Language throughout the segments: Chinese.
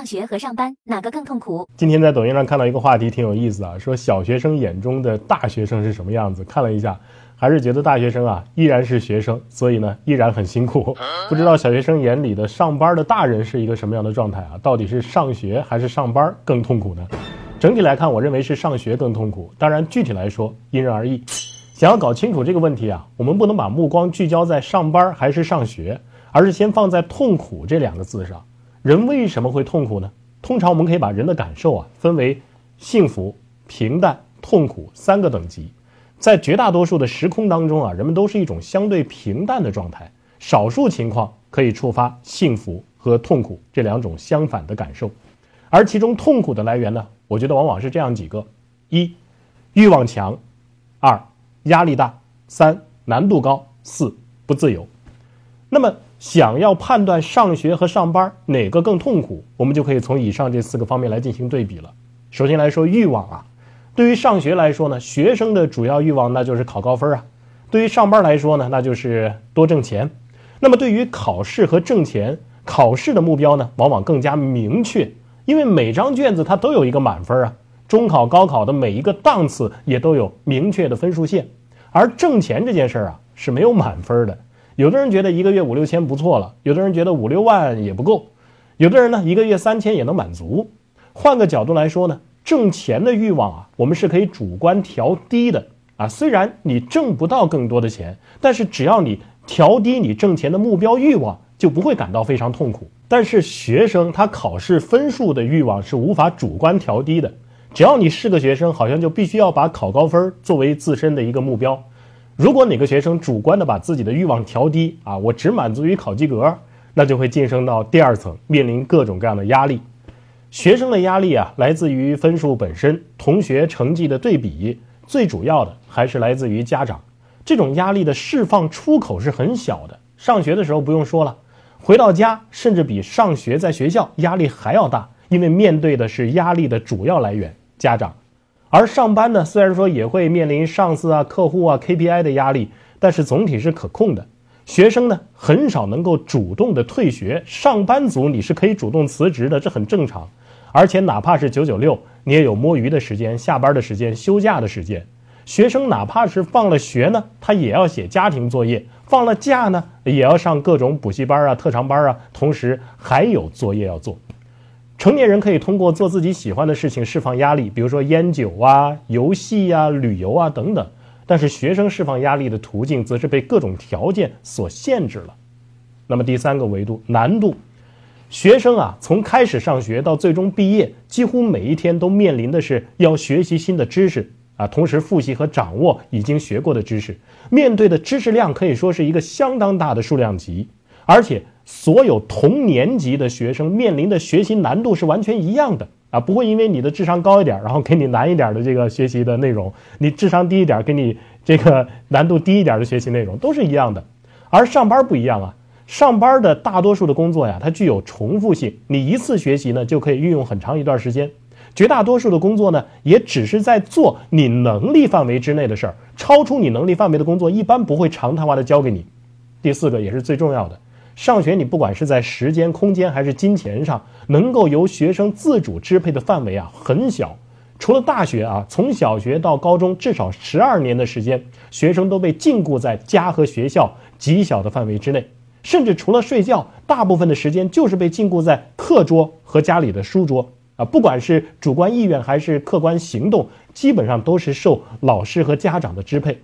上学和上班哪个更痛苦？今天在抖音上看到一个话题，挺有意思啊，说小学生眼中的大学生是什么样子？看了一下，还是觉得大学生啊依然是学生，所以呢依然很辛苦。不知道小学生眼里的上班的大人是一个什么样的状态啊？到底是上学还是上班更痛苦呢？整体来看，我认为是上学更痛苦。当然，具体来说因人而异。想要搞清楚这个问题啊，我们不能把目光聚焦在上班还是上学，而是先放在痛苦这两个字上。人为什么会痛苦呢？通常我们可以把人的感受啊分为幸福、平淡、痛苦三个等级。在绝大多数的时空当中啊，人们都是一种相对平淡的状态，少数情况可以触发幸福和痛苦这两种相反的感受。而其中痛苦的来源呢，我觉得往往是这样几个：一、欲望强；二、压力大；三、难度高；四、不自由。那么。想要判断上学和上班哪个更痛苦，我们就可以从以上这四个方面来进行对比了。首先来说欲望啊，对于上学来说呢，学生的主要欲望那就是考高分啊；对于上班来说呢，那就是多挣钱。那么对于考试和挣钱，考试的目标呢，往往更加明确，因为每张卷子它都有一个满分啊，中考、高考的每一个档次也都有明确的分数线，而挣钱这件事儿啊是没有满分的。有的人觉得一个月五六千不错了，有的人觉得五六万也不够，有的人呢一个月三千也能满足。换个角度来说呢，挣钱的欲望啊，我们是可以主观调低的啊。虽然你挣不到更多的钱，但是只要你调低你挣钱的目标欲望，就不会感到非常痛苦。但是学生他考试分数的欲望是无法主观调低的，只要你是个学生，好像就必须要把考高分作为自身的一个目标。如果哪个学生主观的把自己的欲望调低啊，我只满足于考及格，那就会晋升到第二层，面临各种各样的压力。学生的压力啊，来自于分数本身，同学成绩的对比，最主要的还是来自于家长。这种压力的释放出口是很小的。上学的时候不用说了，回到家甚至比上学在学校压力还要大，因为面对的是压力的主要来源——家长。而上班呢，虽然说也会面临上司啊、客户啊、KPI 的压力，但是总体是可控的。学生呢，很少能够主动的退学，上班族你是可以主动辞职的，这很正常。而且哪怕是九九六，你也有摸鱼的时间、下班的时间、休假的时间。学生哪怕是放了学呢，他也要写家庭作业；放了假呢，也要上各种补习班啊、特长班啊，同时还有作业要做。成年人可以通过做自己喜欢的事情释放压力，比如说烟酒啊、游戏呀、旅游啊等等。但是学生释放压力的途径则是被各种条件所限制了。那么第三个维度，难度。学生啊，从开始上学到最终毕业，几乎每一天都面临的是要学习新的知识啊，同时复习和掌握已经学过的知识。面对的知识量可以说是一个相当大的数量级，而且。所有同年级的学生面临的学习难度是完全一样的啊，不会因为你的智商高一点，然后给你难一点的这个学习的内容；你智商低一点，给你这个难度低一点的学习内容，都是一样的。而上班不一样啊，上班的大多数的工作呀，它具有重复性，你一次学习呢就可以运用很长一段时间。绝大多数的工作呢，也只是在做你能力范围之内的事儿，超出你能力范围的工作，一般不会常态化的交给你。第四个也是最重要的。上学，你不管是在时间、空间还是金钱上，能够由学生自主支配的范围啊很小。除了大学啊，从小学到高中，至少十二年的时间，学生都被禁锢在家和学校极小的范围之内。甚至除了睡觉，大部分的时间就是被禁锢在课桌和家里的书桌啊。不管是主观意愿还是客观行动，基本上都是受老师和家长的支配。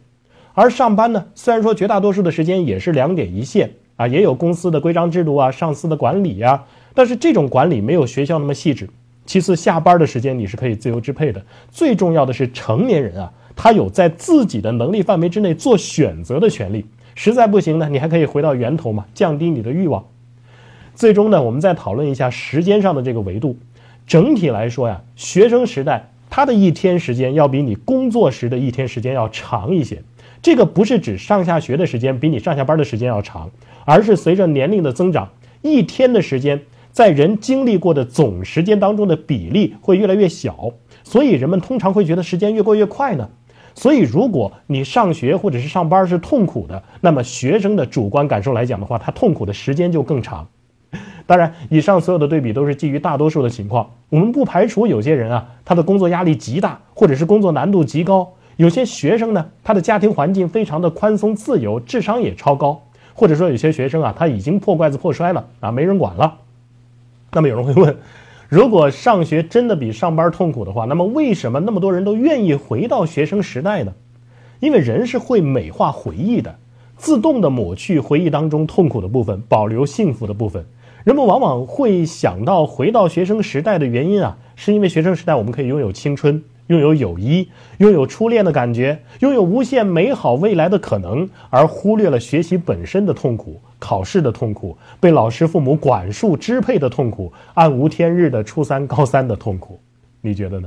而上班呢，虽然说绝大多数的时间也是两点一线。啊，也有公司的规章制度啊，上司的管理呀，但是这种管理没有学校那么细致。其次，下班的时间你是可以自由支配的。最重要的是，成年人啊，他有在自己的能力范围之内做选择的权利。实在不行呢，你还可以回到源头嘛，降低你的欲望。最终呢，我们再讨论一下时间上的这个维度。整体来说呀，学生时代他的一天时间要比你工作时的一天时间要长一些。这个不是指上下学的时间比你上下班的时间要长。而是随着年龄的增长，一天的时间在人经历过的总时间当中的比例会越来越小，所以人们通常会觉得时间越过越快呢。所以，如果你上学或者是上班是痛苦的，那么学生的主观感受来讲的话，他痛苦的时间就更长。当然，以上所有的对比都是基于大多数的情况，我们不排除有些人啊，他的工作压力极大，或者是工作难度极高；有些学生呢，他的家庭环境非常的宽松自由，智商也超高，或者说有些学生啊，他已经破罐子破摔了啊，没人管了。那么有人会问，如果上学真的比上班痛苦的话，那么为什么那么多人都愿意回到学生时代呢？因为人是会美化回忆的，自动的抹去回忆当中痛苦的部分，保留幸福的部分。人们往往会想到回到学生时代的原因啊，是因为学生时代我们可以拥有青春，拥有友谊，拥有初恋的感觉，拥有无限美好未来的可能，而忽略了学习本身的痛苦、考试的痛苦、被老师父母管束支配的痛苦、暗无天日的初三、高三的痛苦。你觉得呢？